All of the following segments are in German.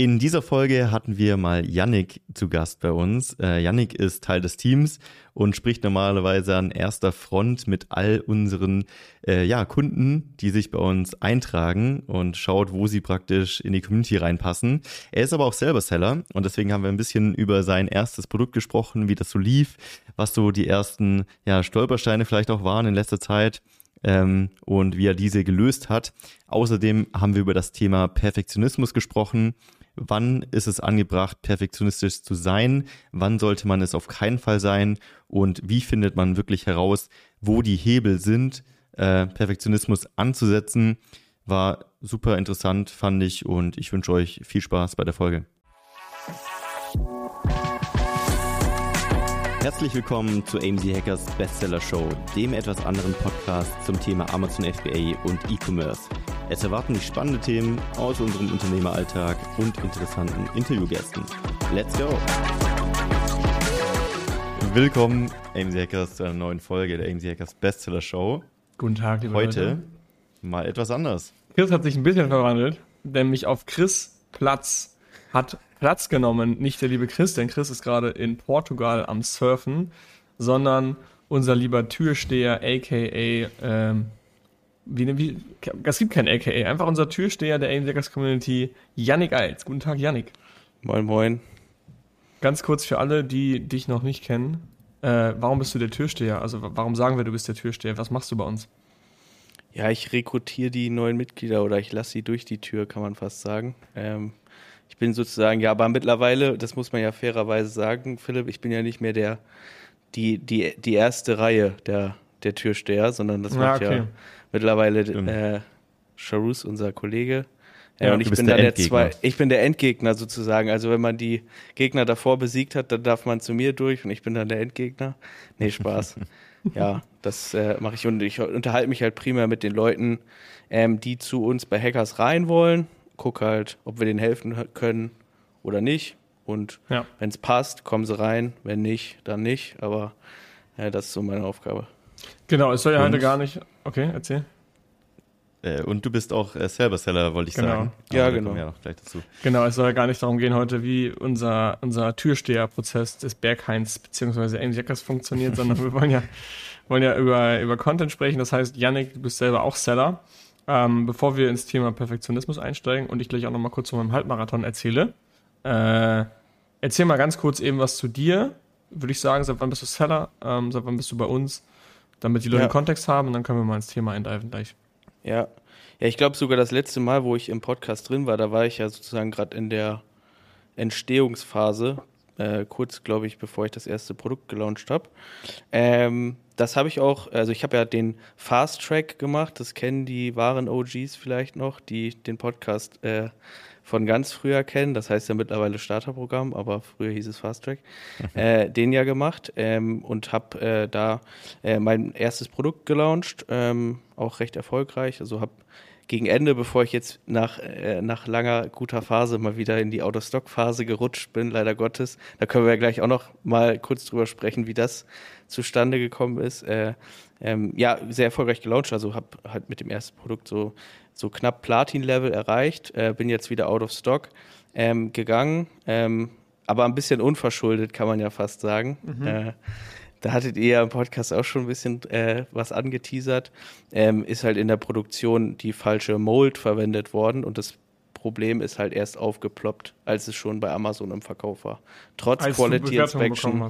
In dieser Folge hatten wir mal Yannick zu Gast bei uns. Äh, Yannick ist Teil des Teams und spricht normalerweise an erster Front mit all unseren äh, ja, Kunden, die sich bei uns eintragen und schaut, wo sie praktisch in die Community reinpassen. Er ist aber auch selber Seller und deswegen haben wir ein bisschen über sein erstes Produkt gesprochen, wie das so lief, was so die ersten ja, Stolpersteine vielleicht auch waren in letzter Zeit ähm, und wie er diese gelöst hat. Außerdem haben wir über das Thema Perfektionismus gesprochen wann ist es angebracht, perfektionistisch zu sein, wann sollte man es auf keinen Fall sein und wie findet man wirklich heraus, wo die Hebel sind, äh, Perfektionismus anzusetzen. War super interessant, fand ich und ich wünsche euch viel Spaß bei der Folge. Herzlich willkommen zu AMZ Hackers Bestseller Show, dem etwas anderen Podcast zum Thema Amazon FBA und E-Commerce. Es erwarten dich spannende Themen aus unserem Unternehmeralltag und interessanten Interviewgästen. Let's go! Willkommen, AMZ Hackers, zu einer neuen Folge der AMZ Hackers Bestseller Show. Guten Tag, liebe Heute Leute. mal etwas anders. Chris hat sich ein bisschen verwandelt, nämlich auf Chris Platz hat Platz genommen, nicht der liebe Chris, denn Chris ist gerade in Portugal am Surfen, sondern unser lieber Türsteher, aka, ähm, wie, wie, es gibt kein aka, einfach unser Türsteher der AIM Community, Yannick Eils. Guten Tag, Yannick. Moin, moin. Ganz kurz für alle, die dich noch nicht kennen, äh, warum bist du der Türsteher? Also warum sagen wir, du bist der Türsteher? Was machst du bei uns? Ja, ich rekrutiere die neuen Mitglieder oder ich lasse sie durch die Tür, kann man fast sagen. Ähm, ich bin sozusagen, ja, aber mittlerweile, das muss man ja fairerweise sagen, Philipp, ich bin ja nicht mehr der, die, die, die erste Reihe der, der Türsteher, sondern das macht okay. ja mittlerweile äh, Charus, unser Kollege. Ja, ja, und ich bin dann der, zwei, ich bin der Endgegner sozusagen. Also wenn man die Gegner davor besiegt hat, dann darf man zu mir durch und ich bin dann der Endgegner. Nee, Spaß. ja, das äh, mache ich und ich unterhalte mich halt primär mit den Leuten, ähm, die zu uns bei Hackers rein wollen gucke halt, ob wir denen helfen können oder nicht. Und ja. wenn es passt, kommen sie rein. Wenn nicht, dann nicht. Aber ja, das ist so meine Aufgabe. Genau, es soll ja heute gar nicht. Okay, erzähl. Äh, und du bist auch äh, selber Seller, wollte ich genau. sagen. Aber ja, genau. Ja noch gleich dazu. Genau, es soll ja gar nicht darum gehen heute, wie unser, unser Türsteherprozess des Berghains bzw. Amy Jackers funktioniert, sondern wir wollen ja, wollen ja über, über Content sprechen. Das heißt, Yannick, du bist selber auch Seller. Ähm, bevor wir ins Thema Perfektionismus einsteigen und ich gleich auch noch mal kurz von meinem Halbmarathon erzähle, äh, erzähl mal ganz kurz eben was zu dir. Würde ich sagen, seit wann bist du Seller? Ähm, seit wann bist du bei uns? Damit die Leute ja. Kontext haben und dann können wir mal ins Thema eindiven gleich. Ja, ja ich glaube sogar das letzte Mal, wo ich im Podcast drin war, da war ich ja sozusagen gerade in der Entstehungsphase, äh, kurz, glaube ich, bevor ich das erste Produkt gelauncht habe. Ähm, das habe ich auch, also ich habe ja den Fast Track gemacht, das kennen die wahren OGs vielleicht noch, die den Podcast äh, von ganz früher kennen. Das heißt ja mittlerweile Starterprogramm, aber früher hieß es Fast Track. äh, den ja gemacht ähm, und habe äh, da äh, mein erstes Produkt gelauncht, ähm, auch recht erfolgreich. Also habe gegen Ende, bevor ich jetzt nach, äh, nach langer guter Phase mal wieder in die Out-of-Stock-Phase gerutscht bin, leider Gottes. Da können wir ja gleich auch noch mal kurz drüber sprechen, wie das zustande gekommen ist. Äh, ähm, ja, sehr erfolgreich gelauncht, also habe halt mit dem ersten Produkt so, so knapp Platin-Level erreicht, äh, bin jetzt wieder out of stock ähm, gegangen, ähm, aber ein bisschen unverschuldet, kann man ja fast sagen. Mhm. Äh, da hattet ihr ja im Podcast auch schon ein bisschen äh, was angeteasert, ähm, ist halt in der Produktion die falsche Mold verwendet worden und das Problem ist halt erst aufgeploppt, als es schon bei Amazon im Verkauf war. Trotz als Quality Inspection.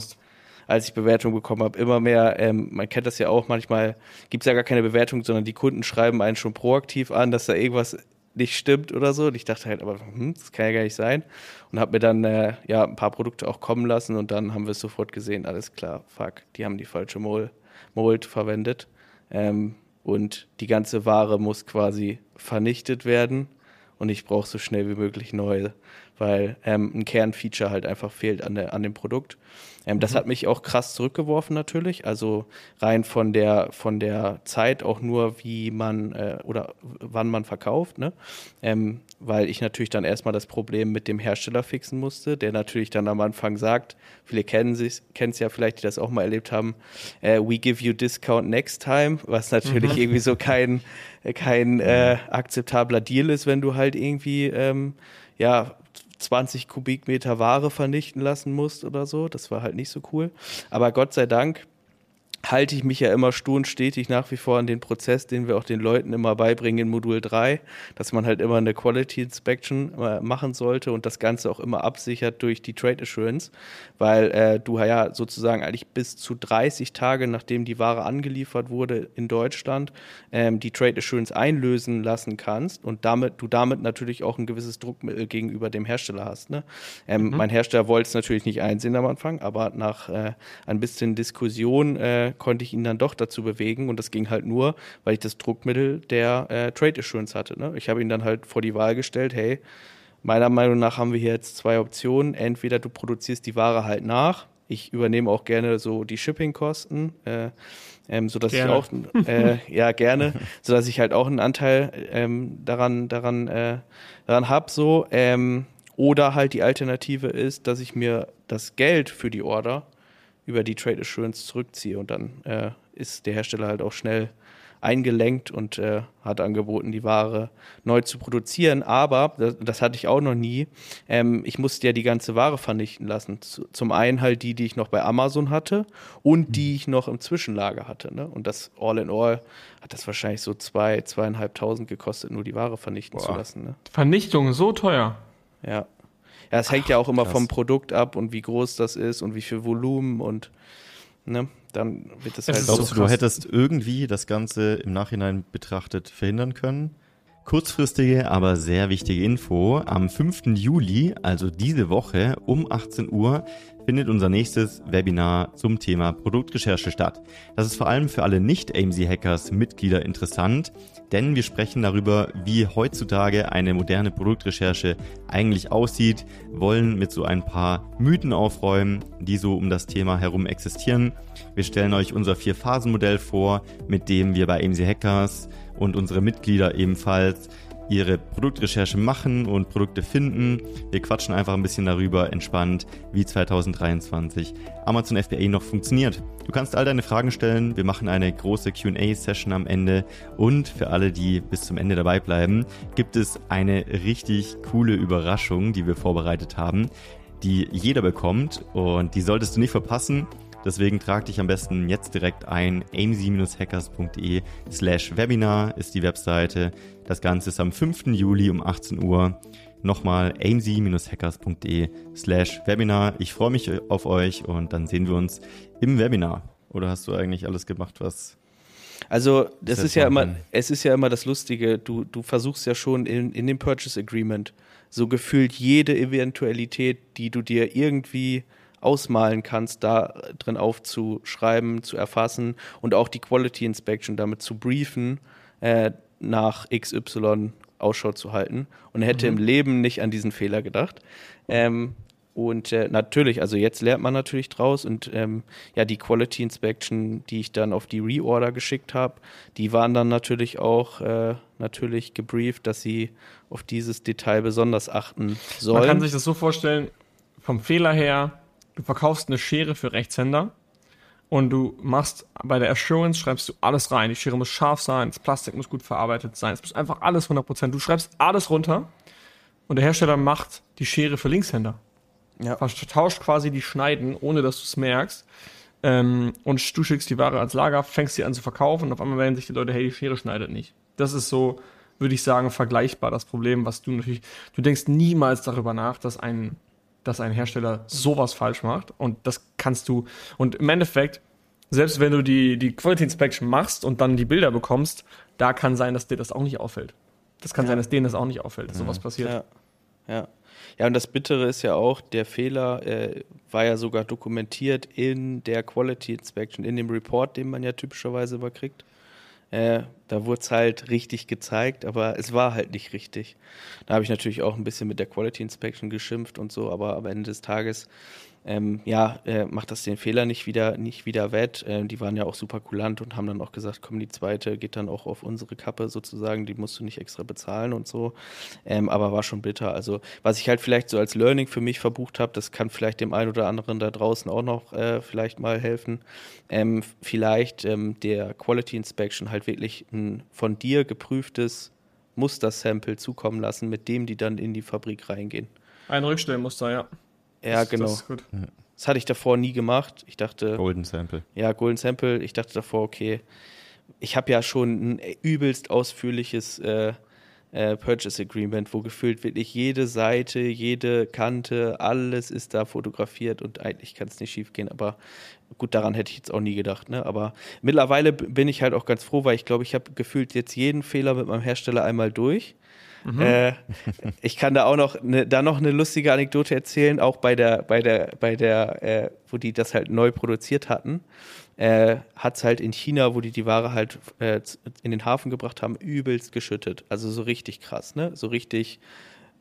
Als ich Bewertung bekommen habe, immer mehr, ähm, man kennt das ja auch, manchmal gibt es ja gar keine Bewertung, sondern die Kunden schreiben einen schon proaktiv an, dass da irgendwas nicht stimmt oder so. Und ich dachte halt, aber hm, das kann ja gar nicht sein. Und habe mir dann äh, ja ein paar Produkte auch kommen lassen und dann haben wir es sofort gesehen, alles klar, fuck, die haben die falsche Mold, Mold verwendet. Ähm, und die ganze Ware muss quasi vernichtet werden und ich brauche so schnell wie möglich neue, weil ähm, ein Kernfeature halt einfach fehlt an, der, an dem Produkt. Ähm, mhm. Das hat mich auch krass zurückgeworfen natürlich. Also rein von der von der Zeit auch nur, wie man äh, oder wann man verkauft, ne? Ähm, weil ich natürlich dann erstmal das Problem mit dem Hersteller fixen musste, der natürlich dann am Anfang sagt, viele kennen es ja vielleicht, die das auch mal erlebt haben, äh, we give you discount next time, was natürlich mhm. irgendwie so kein kein äh, akzeptabler Deal ist, wenn du halt irgendwie ähm, ja 20 Kubikmeter Ware vernichten lassen musst oder so. Das war halt nicht so cool. Aber Gott sei Dank halte ich mich ja immer stur und stetig nach wie vor an den Prozess, den wir auch den Leuten immer beibringen in Modul 3, dass man halt immer eine Quality Inspection äh, machen sollte und das Ganze auch immer absichert durch die Trade Assurance, weil äh, du ja sozusagen eigentlich bis zu 30 Tage, nachdem die Ware angeliefert wurde in Deutschland, ähm, die Trade Assurance einlösen lassen kannst und damit du damit natürlich auch ein gewisses Druckmittel gegenüber dem Hersteller hast. Ne? Ähm, mhm. Mein Hersteller wollte es natürlich nicht einsehen am Anfang, aber nach äh, ein bisschen Diskussion äh, konnte ich ihn dann doch dazu bewegen und das ging halt nur, weil ich das Druckmittel der äh, Trade Assurance hatte. Ne? Ich habe ihn dann halt vor die Wahl gestellt, hey, meiner Meinung nach haben wir hier jetzt zwei Optionen. Entweder du produzierst die Ware halt nach, ich übernehme auch gerne so die Shipping-Kosten, äh, ähm, sodass gerne. ich auch, äh, ja gerne, sodass ich halt auch einen Anteil ähm, daran, daran, äh, daran habe, so. Ähm, oder halt die Alternative ist, dass ich mir das Geld für die Order über die Trade Assurance zurückziehe. Und dann äh, ist der Hersteller halt auch schnell eingelenkt und äh, hat angeboten, die Ware neu zu produzieren. Aber, das, das hatte ich auch noch nie, ähm, ich musste ja die ganze Ware vernichten lassen. zum einen halt die, die ich noch bei Amazon hatte und die ich noch im Zwischenlager hatte. Ne? Und das All in All hat das wahrscheinlich so zwei, zweieinhalbtausend gekostet, nur die Ware vernichten Boah. zu lassen. Ne? Vernichtung, so teuer. Ja. Ja, es hängt Ach, ja auch immer krass. vom Produkt ab und wie groß das ist und wie viel Volumen und ne, dann wird das, das halt. Glaubst so du, du hättest irgendwie das Ganze im Nachhinein betrachtet verhindern können? Kurzfristige, aber sehr wichtige Info. Am 5. Juli, also diese Woche um 18 Uhr, findet unser nächstes Webinar zum Thema Produktrecherche statt. Das ist vor allem für alle Nicht-AMC-Hackers Mitglieder interessant, denn wir sprechen darüber, wie heutzutage eine moderne Produktrecherche eigentlich aussieht, wollen mit so ein paar Mythen aufräumen, die so um das Thema herum existieren. Wir stellen euch unser Vier-Phasen-Modell vor, mit dem wir bei AMC Hackers und unsere Mitglieder ebenfalls ihre Produktrecherche machen und Produkte finden. Wir quatschen einfach ein bisschen darüber, entspannt, wie 2023 Amazon FBA noch funktioniert. Du kannst all deine Fragen stellen. Wir machen eine große QA-Session am Ende. Und für alle, die bis zum Ende dabei bleiben, gibt es eine richtig coole Überraschung, die wir vorbereitet haben, die jeder bekommt. Und die solltest du nicht verpassen. Deswegen trag dich am besten jetzt direkt ein. amc-hackers.de slash Webinar ist die Webseite. Das Ganze ist am 5. Juli um 18 Uhr. Nochmal amc-hackers.de slash Webinar. Ich freue mich auf euch und dann sehen wir uns im Webinar. Oder hast du eigentlich alles gemacht, was also, das ist ja immer, es ist ja immer das Lustige, du, du versuchst ja schon in, in dem Purchase Agreement so gefühlt jede Eventualität, die du dir irgendwie ausmalen kannst, da drin aufzuschreiben, zu erfassen und auch die Quality Inspection damit zu briefen, äh, nach XY Ausschau zu halten. Und hätte mhm. im Leben nicht an diesen Fehler gedacht. Ähm, und äh, natürlich, also jetzt lernt man natürlich draus und ähm, ja, die Quality Inspection, die ich dann auf die Reorder geschickt habe, die waren dann natürlich auch äh, natürlich gebrieft, dass sie auf dieses Detail besonders achten sollen. Man kann sich das so vorstellen, vom Fehler her, du verkaufst eine Schere für Rechtshänder und du machst bei der Assurance, schreibst du alles rein. Die Schere muss scharf sein, das Plastik muss gut verarbeitet sein, es muss einfach alles 100%. Du schreibst alles runter und der Hersteller macht die Schere für Linkshänder. Ja. Vertauscht quasi die Schneiden, ohne dass du es merkst. Ähm, und du schickst die Ware als Lager, fängst sie an zu verkaufen und auf einmal melden sich die Leute, hey, die Schere schneidet nicht. Das ist so, würde ich sagen, vergleichbar das Problem, was du natürlich, du denkst niemals darüber nach, dass ein dass ein Hersteller sowas falsch macht. Und das kannst du. Und im Endeffekt, selbst wenn du die, die Quality Inspection machst und dann die Bilder bekommst, da kann sein, dass dir das auch nicht auffällt. Das kann ja. sein, dass denen das auch nicht auffällt, dass sowas passiert. Ja. ja. Ja, und das Bittere ist ja auch, der Fehler äh, war ja sogar dokumentiert in der Quality Inspection, in dem Report, den man ja typischerweise überkriegt. Äh, da wurde es halt richtig gezeigt, aber es war halt nicht richtig. Da habe ich natürlich auch ein bisschen mit der Quality Inspection geschimpft und so, aber am Ende des Tages ähm, ja, äh, macht das den Fehler nicht wieder, nicht wieder wett. Äh, die waren ja auch super kulant und haben dann auch gesagt, komm, die zweite geht dann auch auf unsere Kappe sozusagen, die musst du nicht extra bezahlen und so. Ähm, aber war schon bitter. Also, was ich halt vielleicht so als Learning für mich verbucht habe, das kann vielleicht dem einen oder anderen da draußen auch noch äh, vielleicht mal helfen. Ähm, vielleicht ähm, der Quality Inspection halt wirklich ein von dir geprüftes Mustersample zukommen lassen, mit dem die dann in die Fabrik reingehen. Ein Rückstellmuster, ja. Ja, Das- genau. Das ist gut. Das hatte ich davor nie gemacht. Ich dachte, Golden Sample. ja, Golden Sample, ich dachte davor, okay, ich habe ja schon ein übelst ausführliches äh, äh, Purchase Agreement, wo gefühlt wirklich jede Seite, jede Kante, alles ist da fotografiert und eigentlich kann es nicht schief gehen. Aber gut, daran hätte ich jetzt auch nie gedacht. Ne? Aber mittlerweile bin ich halt auch ganz froh, weil ich glaube, ich habe gefühlt jetzt jeden Fehler mit meinem Hersteller einmal durch. Äh, ich kann da auch noch ne, da noch eine lustige Anekdote erzählen, auch bei der, bei der, bei der, äh, wo die das halt neu produziert hatten, äh, hat es halt in China, wo die die Ware halt äh, in den Hafen gebracht haben, übelst geschüttet. Also so richtig krass, ne? So richtig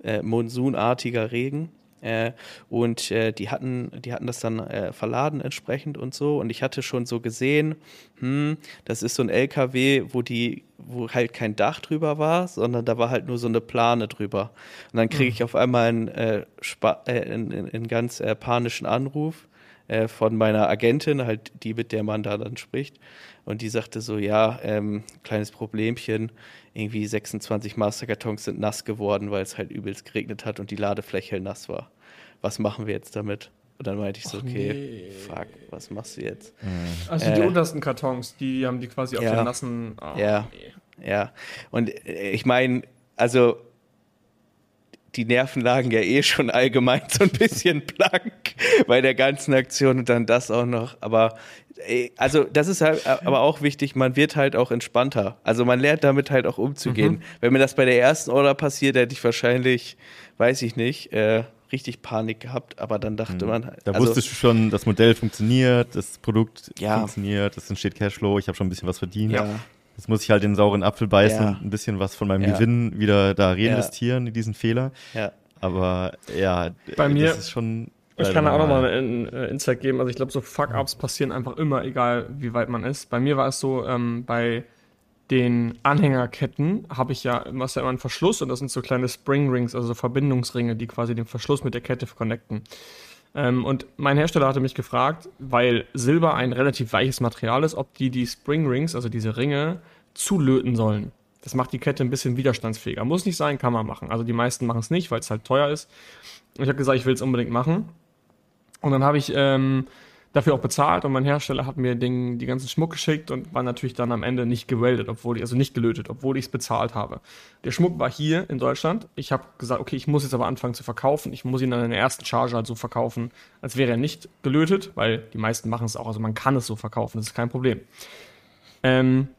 äh, monsunartiger Regen. Äh, und äh, die hatten, die hatten das dann äh, verladen entsprechend und so. Und ich hatte schon so gesehen, hm, das ist so ein LKW, wo die, wo halt kein Dach drüber war, sondern da war halt nur so eine Plane drüber. Und dann kriege ich auf einmal einen, äh, äh, einen, einen- einen ganz äh, panischen Anruf äh, von meiner Agentin, halt die, mit der man da dann spricht. Und die sagte so, ja, ähm, kleines Problemchen, irgendwie 26 Masterkartons sind nass geworden, weil es halt übelst geregnet hat und die Ladefläche nass war. Was machen wir jetzt damit? Und dann meinte ich so, Och, okay, nee. fuck, was machst du jetzt? Also die Äh, untersten Kartons, die haben die quasi auf ja. den nassen. ah, Ja. nee. Ja, und äh, ich meine, also die Nerven lagen ja eh schon allgemein so ein bisschen blank bei der ganzen Aktion und dann das auch noch. Aber also das ist halt äh, aber auch wichtig, man wird halt auch entspannter. Also man lernt damit halt auch umzugehen. Mhm. Wenn mir das bei der ersten Order passiert, hätte ich wahrscheinlich, weiß ich nicht, äh, richtig Panik gehabt, aber dann dachte man, Mhm. Da also, wusstest du schon, das Modell funktioniert, das Produkt Ja. funktioniert, es entsteht Cashflow, ich habe schon ein bisschen was verdient. ja, Jetzt muss ich halt den sauren Apfel beißen Ja. und ein bisschen was von meinem Ja. Gewinn wieder da reinvestieren in diesen Fehler. ja, Aber ja, Bei mir- das ist schon. Ich kann da auch nochmal einen äh, Insight geben. Also ich glaube, so Fuck-Ups passieren einfach immer, egal wie weit man ist. Bei mir war es so, ähm, bei den Anhängerketten habe ich ja, hast ja immer einen Verschluss und das sind so kleine Spring Rings, also so Verbindungsringe, die quasi den Verschluss mit der Kette connecten. Ähm, und mein Hersteller hatte mich gefragt, weil Silber ein relativ weiches Material ist, ob die die Spring Rings, also diese Ringe, zulöten sollen. Das macht die Kette ein bisschen widerstandsfähiger. Muss nicht sein, kann man machen. Also die meisten machen es nicht, weil es halt teuer ist. Und ich habe gesagt, ich will es unbedingt machen. Und dann habe ich ähm, dafür auch bezahlt und mein Hersteller hat mir den, die ganzen Schmuck geschickt und war natürlich dann am Ende nicht geweldet, obwohl ich, also nicht gelötet, obwohl ich es bezahlt habe. Der Schmuck war hier in Deutschland. Ich habe gesagt, okay, ich muss jetzt aber anfangen zu verkaufen. Ich muss ihn dann in der ersten Charge halt so verkaufen, als wäre er nicht gelötet, weil die meisten machen es auch. Also man kann es so verkaufen, das ist kein Problem. Ähm,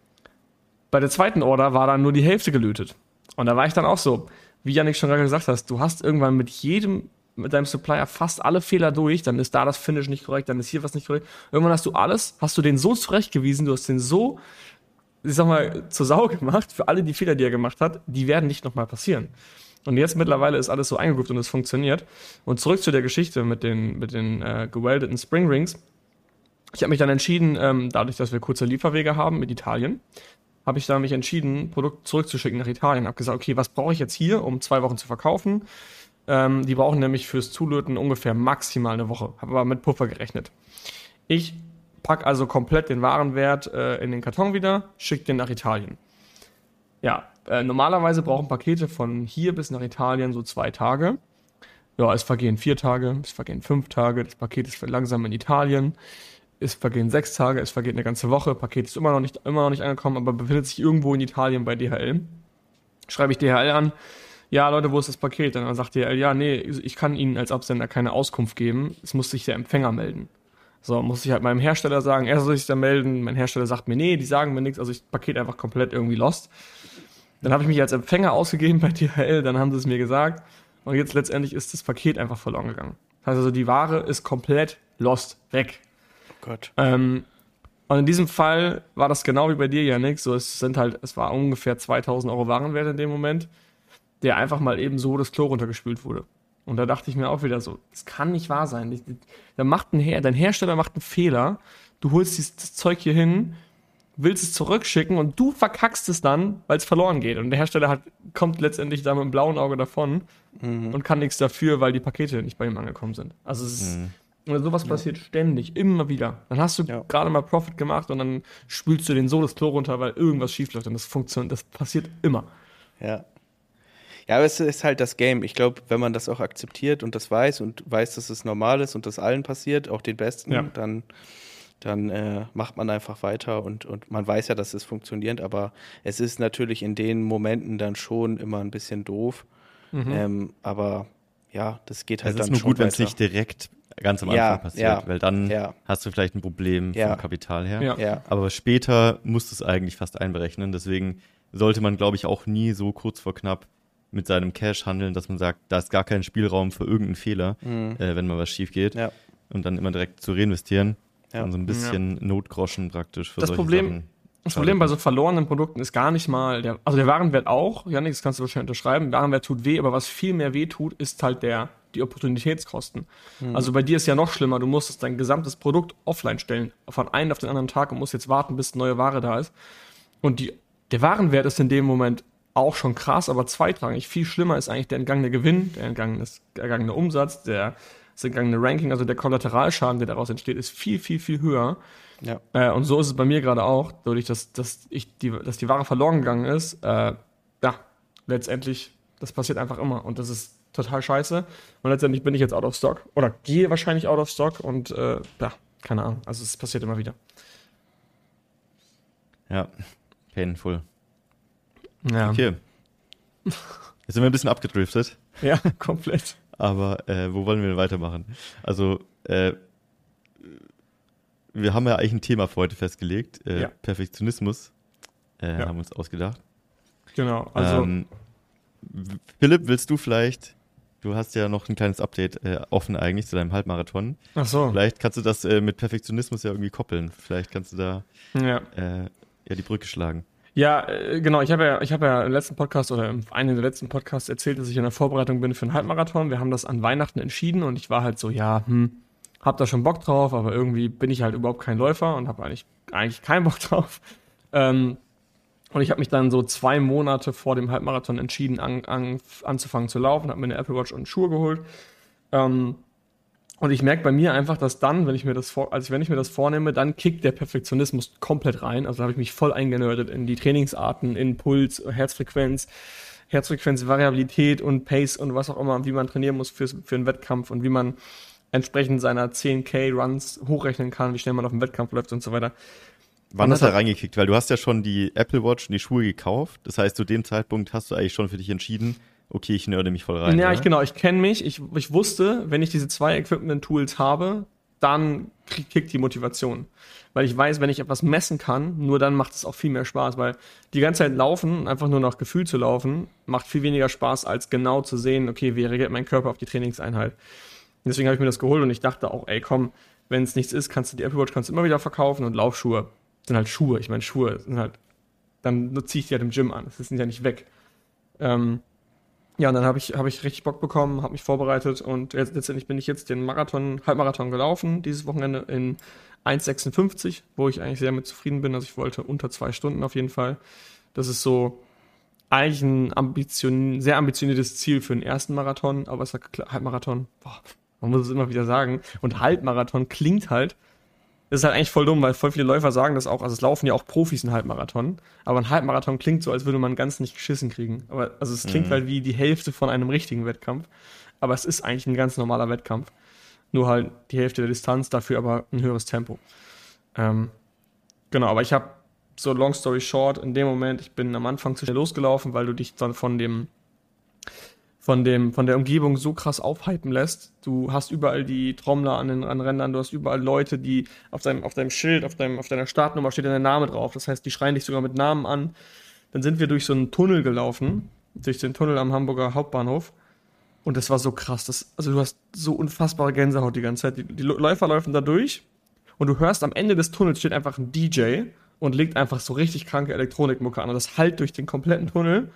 bei der zweiten Order war dann nur die Hälfte gelötet. Und da war ich dann auch so, wie Janik schon gerade gesagt hast, du hast irgendwann mit jedem, mit deinem Supplier fast alle Fehler durch, dann ist da das Finish nicht korrekt, dann ist hier was nicht korrekt. Irgendwann hast du alles, hast du den so zurechtgewiesen, du hast den so, ich sag mal, zur Sau gemacht, für alle die Fehler, die er gemacht hat, die werden nicht nochmal passieren. Und jetzt mittlerweile ist alles so eingegroovt und es funktioniert. Und zurück zu der Geschichte mit den, mit den äh, geweldeten Spring Rings. Ich habe mich dann entschieden, ähm, dadurch, dass wir kurze Lieferwege haben mit Italien, habe ich dann mich entschieden, Produkt zurückzuschicken nach Italien. Habe gesagt, okay, was brauche ich jetzt hier, um zwei Wochen zu verkaufen? Ähm, die brauchen nämlich fürs Zulöten ungefähr maximal eine Woche. Habe aber mit Puffer gerechnet. Ich pack also komplett den Warenwert äh, in den Karton wieder, schicke den nach Italien. Ja, äh, normalerweise brauchen Pakete von hier bis nach Italien so zwei Tage. Ja, es vergehen vier Tage, es vergehen fünf Tage, das Paket ist langsam in Italien. Es vergehen sechs Tage, es vergeht eine ganze Woche, Paket ist immer noch nicht, immer noch nicht angekommen, aber befindet sich irgendwo in Italien bei DHL. Schreibe ich DHL an, ja Leute, wo ist das Paket? Und dann sagt DHL, ja, nee, ich kann Ihnen als Absender keine Auskunft geben, es muss sich der Empfänger melden. So, muss ich halt meinem Hersteller sagen, er soll sich da melden, mein Hersteller sagt mir, nee, die sagen mir nichts, also ich Paket einfach komplett irgendwie lost. Dann habe ich mich als Empfänger ausgegeben bei DHL, dann haben sie es mir gesagt und jetzt letztendlich ist das Paket einfach verloren gegangen. Das heißt also, die Ware ist komplett lost, weg. oh Gott. Ähm, und in diesem Fall war das genau wie bei dir, Janik. So, es sind halt, es war ungefähr 2000 Euro Warenwert in dem Moment, der einfach mal eben so das Klo runtergespült wurde. Und da dachte ich mir auch wieder so, das kann nicht wahr sein. Da macht ein Her dein Hersteller macht einen Fehler. Du holst dieses, Zeug hier hin, willst es zurückschicken und du verkackst es dann, weil es verloren geht. Und der Hersteller hat, kommt letztendlich da mit dem blauen Auge davon und kann nichts dafür, weil die Pakete nicht bei ihm angekommen sind. Also es ist, und sowas passiert ständig, immer wieder. Dann hast du Ja. gerade mal Profit gemacht und dann spülst du den so das Klo runter, weil irgendwas schief läuft und das funktioniert, das passiert immer. Ja. Ja, aber es ist halt das Game. Ich glaube, wenn man das auch akzeptiert und das weiß und weiß, dass es normal ist und das allen passiert, auch den Besten, Ja. dann, dann äh, macht man einfach weiter und, und man weiß ja, dass es funktioniert, aber es ist natürlich in den Momenten dann schon immer ein bisschen doof. Mhm. Ähm, aber ja, das geht halt Es ist dann nur schon gut, wenn es nicht direkt ganz am Anfang Ja, passiert, ja, weil dann ja. hast du vielleicht ein Problem vom Kapital her. Aber später musst du es eigentlich fast einberechnen. Deswegen sollte man, glaube ich, auch nie so kurz vor knapp mit seinem Cash handeln, dass man sagt, da ist gar kein Spielraum für irgendeinen Fehler, Mhm. äh, wenn mal was schief geht. ja. Und dann immer direkt zu reinvestieren. Ja. Und so ein bisschen Notgroschen praktisch für Das solche Problem- Sachen. Das Problem bei so verlorenen Produkten ist gar nicht mal der, also der Warenwert auch, Janik, das kannst du wahrscheinlich unterschreiben, Warenwert tut weh, aber was viel mehr weh tut, ist halt der, die Opportunitätskosten. Also bei dir ist ja noch schlimmer, du musstest dein gesamtes Produkt offline stellen, von einem auf den anderen Tag und musst jetzt warten, bis neue Ware da ist. Und die, der Warenwert ist in dem Moment auch schon krass, aber zweitrangig. Viel schlimmer ist eigentlich der entgangene Gewinn, der entgangene, entgangene Umsatz, der das entgangene Ranking, also der Kollateralschaden, der daraus entsteht, ist viel, viel, viel höher. ja. Äh, und so ist es bei mir gerade auch, dadurch, dass, dass, ich die, dass die Ware verloren gegangen ist. Äh, ja, letztendlich, das passiert einfach immer. Und das ist total scheiße. Und letztendlich bin ich jetzt out of stock. Oder gehe wahrscheinlich out of stock. Und äh, ja, keine Ahnung. Also es passiert immer wieder. Ja, painful. Ja, Okay. Jetzt sind wir ein bisschen abgedriftet, ja komplett. aber äh, wo wollen wir denn weitermachen? Also, äh, wir haben ja eigentlich ein Thema für heute festgelegt. Äh, Ja. Perfektionismus äh, Ja. haben wir uns ausgedacht. Genau. Also, ähm, Philipp, willst du vielleicht, du hast ja noch ein kleines Update äh, offen eigentlich zu deinem Halbmarathon. ach so. Vielleicht kannst du das äh, mit Perfektionismus ja irgendwie koppeln. Vielleicht kannst du da Ja. äh, ja die Brücke schlagen. Ja, äh, genau. Ich habe ja, ich habe ja im letzten Podcast oder in einem der letzten Podcasts erzählt, dass ich in der Vorbereitung bin für einen Halbmarathon. Wir haben das an Weihnachten entschieden und ich war halt so, ja, hm, hab da schon Bock drauf, aber irgendwie bin ich halt überhaupt kein Läufer und habe eigentlich eigentlich keinen Bock drauf. Ähm, und ich habe mich dann so zwei Monate vor dem Halbmarathon entschieden, an, an, anzufangen zu laufen, habe mir eine Apple Watch und Schuhe geholt. Ähm, und ich merke bei mir einfach, dass dann, wenn ich mir das vor, also wenn ich mir das vornehme, dann kickt der Perfektionismus komplett rein. Also habe ich mich voll eingenördet in die Trainingsarten, in Puls, Herzfrequenz, Herzfrequenz, Variabilität und Pace und was auch immer, wie man trainieren muss für, für einen Wettkampf und wie man entsprechend seiner 10k Runs hochrechnen kann, wie schnell man auf dem Wettkampf läuft und so weiter. Wann hast du da reingekickt? Weil du hast ja schon die Apple Watch und die Schuhe gekauft. Das heißt, zu dem Zeitpunkt hast du eigentlich schon für dich entschieden, okay, ich nörde mich voll rein. ja, oder? ich genau, ich kenne mich. Ich, ich wusste, wenn ich diese zwei Equipment-Tools habe, dann kickt die Motivation. Weil ich weiß, wenn ich etwas messen kann, nur dann macht es auch viel mehr Spaß, weil die ganze Zeit laufen, einfach nur nach Gefühl zu laufen, macht viel weniger Spaß, als genau zu sehen, okay, wie reagiert mein Körper auf die Trainingseinheit. Deswegen habe ich mir das geholt und ich dachte auch, ey, komm, wenn es nichts ist, kannst du die Apple Watch kannst du immer wieder verkaufen und Laufschuhe sind halt Schuhe. Ich meine, Schuhe sind halt, dann ziehe ich die halt im Gym an. Das sind ja nicht weg. Ähm, ja, und dann habe ich, hab ich richtig Bock bekommen, habe mich vorbereitet und jetzt, letztendlich bin ich jetzt den Marathon, Halbmarathon gelaufen, dieses Wochenende in 1,56, wo ich eigentlich sehr mit zufrieden bin. Also ich wollte unter zwei Stunden auf jeden Fall. Das ist so eigentlich ein Ambition, sehr ambitioniertes Ziel für den ersten Marathon, aber es ist halt Halbmarathon, boah, man muss es immer wieder sagen. Und Halbmarathon klingt halt, das ist halt eigentlich voll dumm, weil voll viele Läufer sagen das auch, also es laufen ja auch Profis einen Halbmarathon, aber ein Halbmarathon klingt so, als würde man ganz nicht geschissen kriegen. Aber also es klingt Mhm. halt wie die Hälfte von einem richtigen Wettkampf, aber es ist eigentlich ein ganz normaler Wettkampf. Nur halt die Hälfte der Distanz, dafür aber ein höheres Tempo. Ähm, genau, aber ich habe so long story short, in dem Moment, ich bin am Anfang zu schnell losgelaufen, weil du dich dann von dem von dem, von der Umgebung so krass aufhypen lässt. Du hast überall die Trommler an den an Rändern, du hast überall Leute, die auf deinem, auf deinem Schild, auf, deinem, auf deiner Startnummer steht dein Name drauf. Das heißt, die schreien dich sogar mit Namen an. Dann sind wir durch so einen Tunnel gelaufen, durch den Tunnel am Hamburger Hauptbahnhof. Und das war so krass. Das, also du hast so unfassbare Gänsehaut die ganze Zeit. Die, die Läufer laufen da durch und du hörst am Ende des Tunnels steht einfach ein DJ und legt einfach so richtig kranke Elektronikmucke an. Und das halt durch den kompletten Tunnel.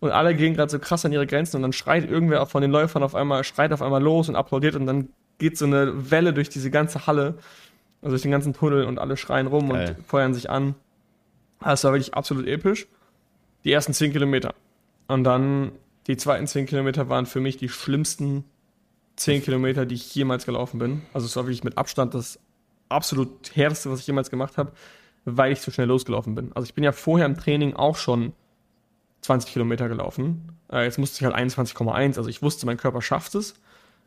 Und alle gehen gerade so krass an ihre Grenzen und dann schreit irgendwer von den Läufern auf einmal, schreit auf einmal los und applaudiert und dann geht so eine Welle durch diese ganze Halle, also durch den ganzen Tunnel und alle schreien rum Geil. und feuern sich an. Das war wirklich absolut episch. Die ersten zehn Kilometer. Und dann die zweiten zehn Kilometer waren für mich die schlimmsten zehn Kilometer, die ich jemals gelaufen bin. Also es war wirklich mit Abstand das absolut härteste, was ich jemals gemacht habe, weil ich zu schnell losgelaufen bin. Also ich bin ja vorher im Training auch schon 20 Kilometer gelaufen. Äh, jetzt musste ich halt 21,1, also ich wusste, mein Körper schafft es,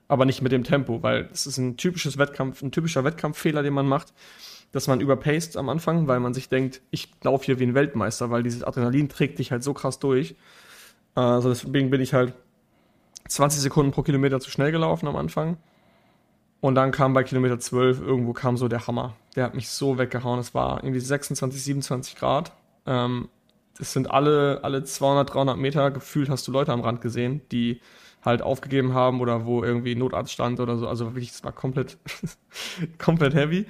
aber nicht mit dem Tempo, weil es ist ein typisches Wettkampf, ein typischer Wettkampffehler, den man macht, dass man überpaced am Anfang, weil man sich denkt, ich laufe hier wie ein Weltmeister, weil dieses Adrenalin trägt dich halt so krass durch. Also deswegen bin ich halt 20 Sekunden pro Kilometer zu schnell gelaufen am Anfang. Und dann kam bei Kilometer 12 irgendwo kam so der Hammer. Der hat mich so weggehauen. Es war irgendwie 26, 27 Grad. Ähm, das sind alle, alle 200, 300 Meter gefühlt hast du Leute am Rand gesehen, die halt aufgegeben haben oder wo irgendwie Notarzt stand oder so. Also wirklich, es war komplett, komplett heavy.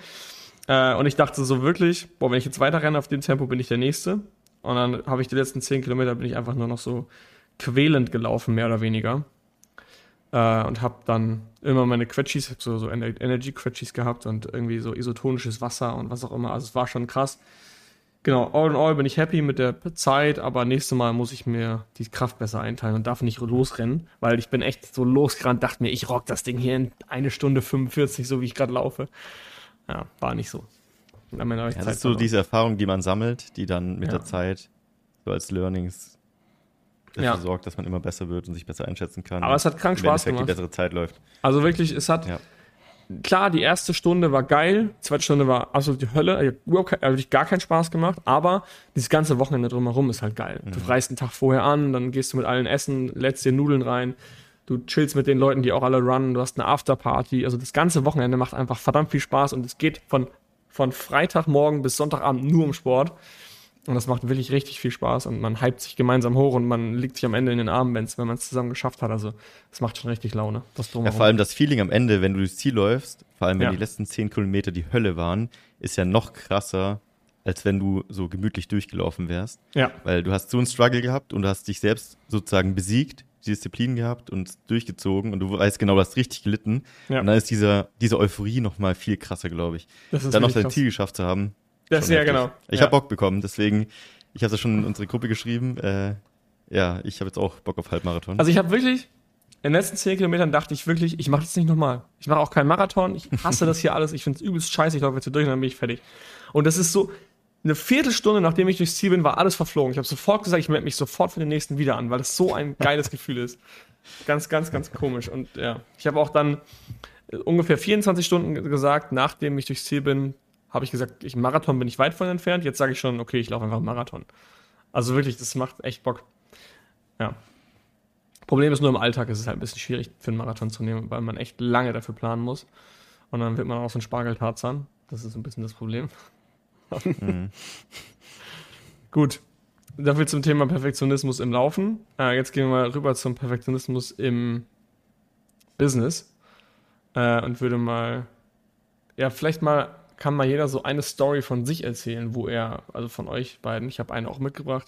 Äh, und ich dachte so wirklich, boah, wenn ich jetzt weiter renne auf dem Tempo, bin ich der Nächste. Und dann habe ich die letzten 10 Kilometer, bin ich einfach nur noch so quälend gelaufen, mehr oder weniger. Äh, und habe dann immer meine Quetschis, so, so Energy-Quetschis gehabt und irgendwie so isotonisches Wasser und was auch immer. Also es war schon krass. Genau, all in all bin ich happy mit der Zeit, aber nächstes Mal muss ich mir die Kraft besser einteilen und darf nicht losrennen, weil ich bin echt so losgerannt, dachte mir, ich rock das Ding hier in eine Stunde 45, so wie ich gerade laufe. Ja, war nicht so. Ja, das ist so diese Erfahrung, die man sammelt, die dann mit ja. der Zeit so als Learnings dafür ja. sorgt, dass man immer besser wird und sich besser einschätzen kann. Aber es hat krank Spaß gemacht. die bessere Zeit läuft. Also wirklich, es hat, ja. klar, die erste Stunde war geil, die zweite Stunde war absolut die Hölle, ich überhaupt kein, also gar keinen Spaß gemacht, aber dieses ganze Wochenende drumherum ist halt geil. Mhm. Du reist einen Tag vorher an, dann gehst du mit allen essen, lädst dir Nudeln rein, du chillst mit den Leuten, die auch alle runnen, du hast eine Afterparty, also das ganze Wochenende macht einfach verdammt viel Spaß und es geht von, von Freitagmorgen bis Sonntagabend nur um Sport. Und das macht wirklich richtig viel Spaß und man hypt sich gemeinsam hoch und man liegt sich am Ende in den Armen, wenn's, wenn man es zusammen geschafft hat. Also das macht schon richtig Laune. Das ja, vor allem das Feeling am Ende, wenn du durchs Ziel läufst, vor allem wenn ja. die letzten zehn Kilometer die Hölle waren, ist ja noch krasser, als wenn du so gemütlich durchgelaufen wärst. Ja. Weil du hast so einen Struggle gehabt und du hast dich selbst sozusagen besiegt, die Disziplin gehabt und durchgezogen und du weißt genau, du hast richtig gelitten. Ja. Und dann ist dieser, diese Euphorie noch mal viel krasser, glaube ich. dann noch dein krass. Ziel geschafft zu haben, das ja, genau. Ich ja. habe Bock bekommen, deswegen, ich habe es ja schon in unsere Gruppe geschrieben. Äh, ja, ich habe jetzt auch Bock auf Halbmarathon. Also ich habe wirklich, in den letzten 10 Kilometern dachte ich wirklich, ich mache das nicht nochmal. Ich mache auch keinen Marathon, ich hasse das hier alles, ich finde es übelst scheiße, ich laufe jetzt hier durch und dann bin ich fertig. Und das ist so, eine Viertelstunde, nachdem ich durchs Ziel bin, war alles verflogen. Ich habe sofort gesagt, ich melde mich sofort für den nächsten wieder an, weil das so ein geiles Gefühl ist. Ganz, ganz, ganz komisch. Und ja, ich habe auch dann äh, ungefähr 24 Stunden gesagt, nachdem ich durchs Ziel bin, habe ich gesagt, ich Marathon bin ich weit von entfernt. Jetzt sage ich schon, okay, ich laufe einfach einen Marathon. Also wirklich, das macht echt Bock. Ja. Problem ist nur im Alltag ist es halt ein bisschen schwierig für einen Marathon zu nehmen, weil man echt lange dafür planen muss. Und dann wird man auch so ein Spargeltarzan. Das ist ein bisschen das Problem. Mhm. Gut. Dafür zum Thema Perfektionismus im Laufen. Äh, jetzt gehen wir mal rüber zum Perfektionismus im Business. Äh, und würde mal, ja, vielleicht mal kann mal jeder so eine Story von sich erzählen, wo er, also von euch beiden, ich habe eine auch mitgebracht,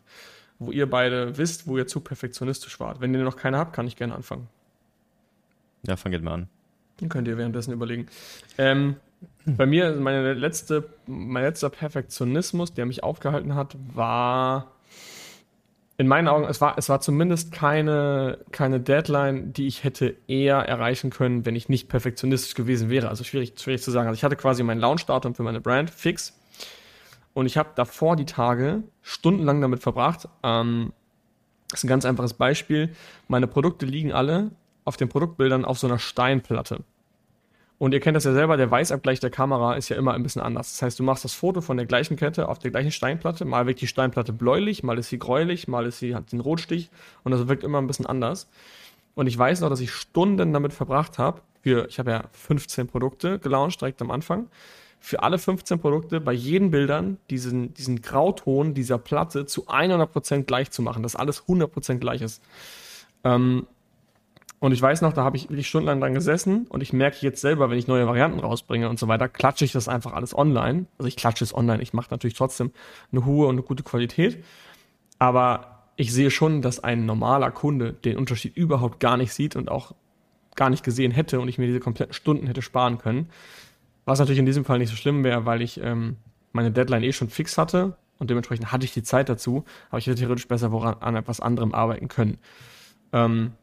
wo ihr beide wisst, wo ihr zu perfektionistisch wart. Wenn ihr noch keine habt, kann ich gerne anfangen. Ja, fang jetzt mal an. Dann könnt ihr währenddessen überlegen. Ähm, bei mir, meine letzte, mein letzter Perfektionismus, der mich aufgehalten hat, war in meinen Augen, es war, es war zumindest keine, keine Deadline, die ich hätte eher erreichen können, wenn ich nicht perfektionistisch gewesen wäre. Also schwierig, schwierig zu sagen. Also ich hatte quasi meinen Launch-Datum für meine Brand fix und ich habe davor die Tage stundenlang damit verbracht. Ähm, das ist ein ganz einfaches Beispiel. Meine Produkte liegen alle auf den Produktbildern auf so einer Steinplatte. Und ihr kennt das ja selber, der Weißabgleich der Kamera ist ja immer ein bisschen anders. Das heißt, du machst das Foto von der gleichen Kette auf der gleichen Steinplatte. Mal wirkt die Steinplatte bläulich, mal ist sie gräulich, mal ist sie, hat den Rotstich und das wirkt immer ein bisschen anders. Und ich weiß noch, dass ich Stunden damit verbracht habe, ich habe ja 15 Produkte gelauncht direkt am Anfang, für alle 15 Produkte bei jeden Bildern diesen, diesen Grauton dieser Platte zu 100% gleich zu machen, dass alles 100% gleich ist. Ähm, und ich weiß noch, da habe ich wirklich stundenlang dran gesessen und ich merke jetzt selber, wenn ich neue Varianten rausbringe und so weiter, klatsche ich das einfach alles online. Also ich klatsche es online, ich mache natürlich trotzdem eine hohe und eine gute Qualität. Aber ich sehe schon, dass ein normaler Kunde den Unterschied überhaupt gar nicht sieht und auch gar nicht gesehen hätte und ich mir diese kompletten Stunden hätte sparen können. Was natürlich in diesem Fall nicht so schlimm wäre, weil ich ähm, meine Deadline eh schon fix hatte und dementsprechend hatte ich die Zeit dazu, aber ich hätte theoretisch besser woran, an etwas anderem arbeiten können. Ähm,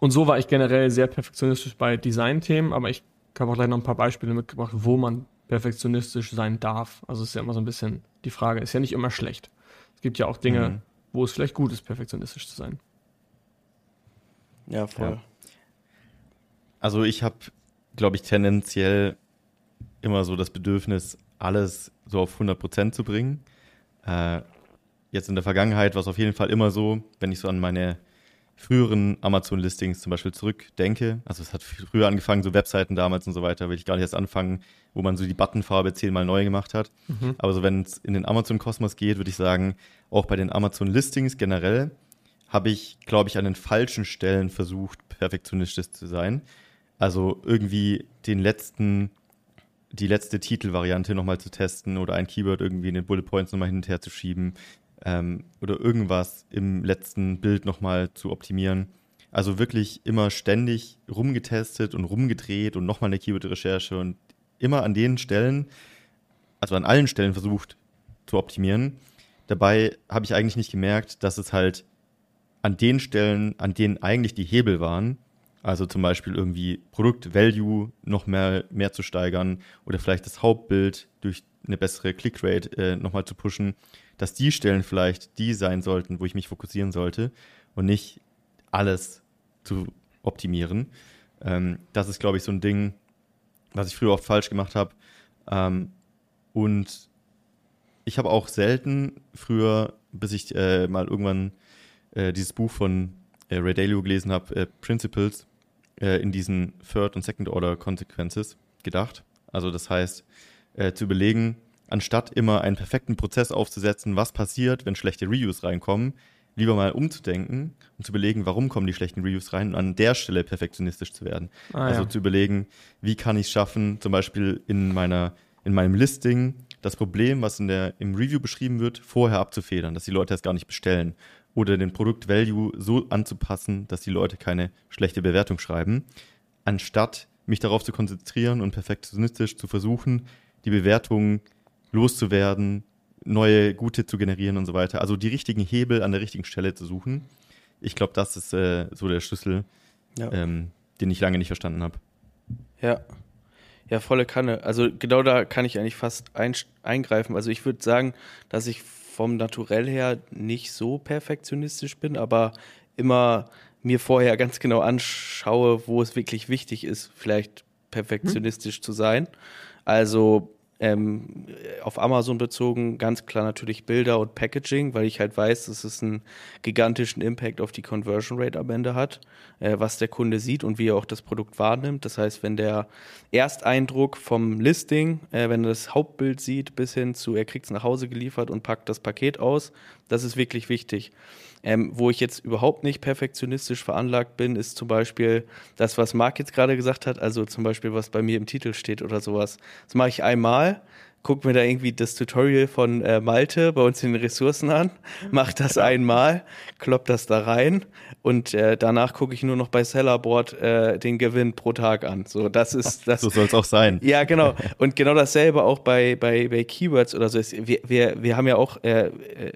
und so war ich generell sehr perfektionistisch bei Designthemen, aber ich habe auch gleich noch ein paar Beispiele mitgebracht, wo man perfektionistisch sein darf. Also es ist ja immer so ein bisschen die Frage, ist ja nicht immer schlecht. Es gibt ja auch Dinge, mhm. wo es vielleicht gut ist, perfektionistisch zu sein. Ja, voll. Ja. Also ich habe, glaube ich, tendenziell immer so das Bedürfnis, alles so auf 100% zu bringen. Äh, jetzt in der Vergangenheit war es auf jeden Fall immer so, wenn ich so an meine früheren Amazon-Listings zum Beispiel zurückdenke. Also es hat früher angefangen, so Webseiten damals und so weiter, will ich gar nicht erst anfangen, wo man so die Buttonfarbe zehnmal neu gemacht hat. Mhm. Aber so wenn es in den Amazon-Kosmos geht, würde ich sagen, auch bei den Amazon-Listings generell habe ich, glaube ich, an den falschen Stellen versucht, perfektionistisch zu sein. Also irgendwie den letzten, die letzte Titelvariante nochmal zu testen oder ein Keyword irgendwie in den Bullet Points nochmal hin und her zu schieben ähm, oder irgendwas im letzten Bild nochmal zu optimieren. Also wirklich immer ständig rumgetestet und rumgedreht und nochmal eine Keyword-Recherche und immer an den Stellen, also an allen Stellen versucht zu optimieren. Dabei habe ich eigentlich nicht gemerkt, dass es halt an den Stellen, an denen eigentlich die Hebel waren, also zum Beispiel irgendwie Produkt-Value noch mehr, mehr zu steigern oder vielleicht das Hauptbild durch eine bessere Clickrate äh, nochmal zu pushen, dass die Stellen vielleicht die sein sollten, wo ich mich fokussieren sollte und nicht alles zu optimieren. Ähm, das ist, glaube ich, so ein Ding, was ich früher oft falsch gemacht habe. Ähm, und ich habe auch selten früher, bis ich äh, mal irgendwann äh, dieses Buch von äh, Ray Dalio gelesen habe, äh, Principles, äh, in diesen Third- und Second-Order-Consequences gedacht. Also das heißt, äh, zu überlegen, anstatt immer einen perfekten Prozess aufzusetzen, was passiert, wenn schlechte Reviews reinkommen, lieber mal umzudenken und zu überlegen, warum kommen die schlechten Reviews rein und an der Stelle perfektionistisch zu werden. Ah, also ja. zu überlegen, wie kann ich es schaffen, zum Beispiel in meiner, in meinem Listing das Problem, was in der, im Review beschrieben wird, vorher abzufedern, dass die Leute es gar nicht bestellen. Oder den Produkt-Value so anzupassen, dass die Leute keine schlechte Bewertung schreiben, anstatt mich darauf zu konzentrieren und perfektionistisch zu versuchen, die Bewertungen loszuwerden, neue gute zu generieren und so weiter. Also die richtigen Hebel an der richtigen Stelle zu suchen. Ich glaube, das ist äh, so der Schlüssel, ja. ähm, den ich lange nicht verstanden habe. Ja. Ja, volle Kanne. Also genau da kann ich eigentlich fast ein, eingreifen. Also ich würde sagen, dass ich vom Naturell her nicht so perfektionistisch bin, aber immer mir vorher ganz genau anschaue, wo es wirklich wichtig ist, vielleicht perfektionistisch hm. zu sein. Also ähm, auf Amazon bezogen ganz klar natürlich Bilder und Packaging, weil ich halt weiß, dass es einen gigantischen Impact auf die Conversion Rate am Ende hat, äh, was der Kunde sieht und wie er auch das Produkt wahrnimmt. Das heißt, wenn der Ersteindruck vom Listing, äh, wenn er das Hauptbild sieht, bis hin zu, er kriegt es nach Hause geliefert und packt das Paket aus, das ist wirklich wichtig. Ähm, wo ich jetzt überhaupt nicht perfektionistisch veranlagt bin, ist zum Beispiel das, was Marc jetzt gerade gesagt hat, also zum Beispiel, was bei mir im Titel steht oder sowas. Das mache ich einmal, gucke mir da irgendwie das Tutorial von äh, Malte bei uns in den Ressourcen an, mache das einmal, klopp das da rein und äh, danach gucke ich nur noch bei Sellerboard äh, den Gewinn pro Tag an. So, das ist das. so soll es auch sein. Ja, genau. Und genau dasselbe auch bei, bei, bei Keywords oder so. Wir, wir, wir haben ja auch, äh,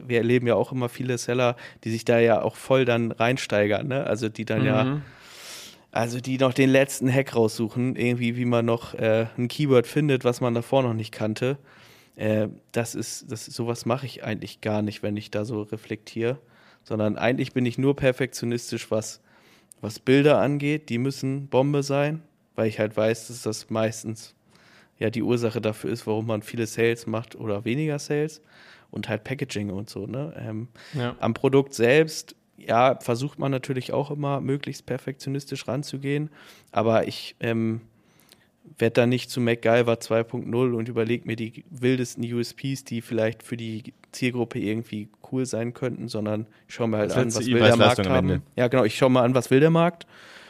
wir erleben ja auch immer viele Seller, die sich da ja auch voll dann reinsteigern, ne? Also die dann mhm. ja also die noch den letzten Hack raussuchen, irgendwie, wie man noch äh, ein Keyword findet, was man davor noch nicht kannte. Äh, das ist, das sowas mache ich eigentlich gar nicht, wenn ich da so reflektiere. Sondern eigentlich bin ich nur perfektionistisch, was, was Bilder angeht. Die müssen Bombe sein, weil ich halt weiß, dass das meistens ja die Ursache dafür ist, warum man viele Sales macht oder weniger Sales. Und halt Packaging und so. Ne? Ähm, ja. Am Produkt selbst ja, versucht man natürlich auch immer möglichst perfektionistisch ranzugehen, aber ich ähm, werde da nicht zu MacGyver 2.0 und überlege mir die wildesten USPs, die vielleicht für die Zielgruppe irgendwie cool sein könnten, sondern ich schaue mir halt an, was will der Markt haben. Ja, genau, ich schaue mal an, was will der Markt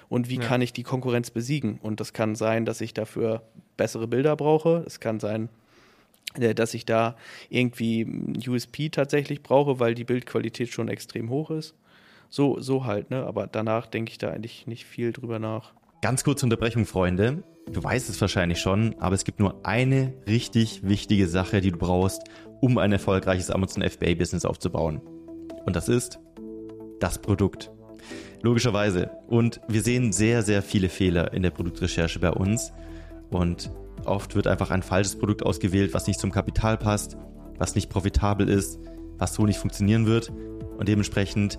und wie ja. kann ich die Konkurrenz besiegen. Und das kann sein, dass ich dafür bessere Bilder brauche. Es kann sein, äh, dass ich da irgendwie USP tatsächlich brauche, weil die Bildqualität schon extrem hoch ist. So, so halt, ne? Aber danach denke ich da eigentlich nicht viel drüber nach. Ganz kurze Unterbrechung, Freunde. Du weißt es wahrscheinlich schon, aber es gibt nur eine richtig wichtige Sache, die du brauchst, um ein erfolgreiches Amazon FBA-Business aufzubauen. Und das ist das Produkt. Logischerweise. Und wir sehen sehr, sehr viele Fehler in der Produktrecherche bei uns. Und oft wird einfach ein falsches Produkt ausgewählt, was nicht zum Kapital passt, was nicht profitabel ist, was so nicht funktionieren wird. Und dementsprechend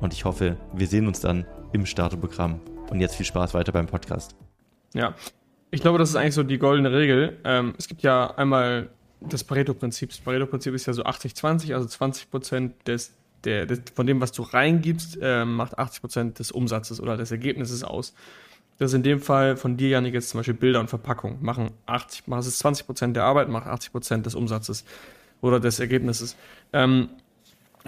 Und ich hoffe, wir sehen uns dann im Starterprogramm. Und jetzt viel Spaß weiter beim Podcast. Ja, ich glaube, das ist eigentlich so die goldene Regel. Ähm, es gibt ja einmal das Pareto-Prinzip. Das Pareto-Prinzip ist ja so 80-20, also 20 des, der, des, von dem, was du reingibst, äh, macht 80% des Umsatzes oder des Ergebnisses aus. Das ist in dem Fall von dir, Janik, jetzt zum Beispiel Bilder und Verpackung. Machen 80, machen es 20% der Arbeit, macht 80% des Umsatzes oder des Ergebnisses. Ähm,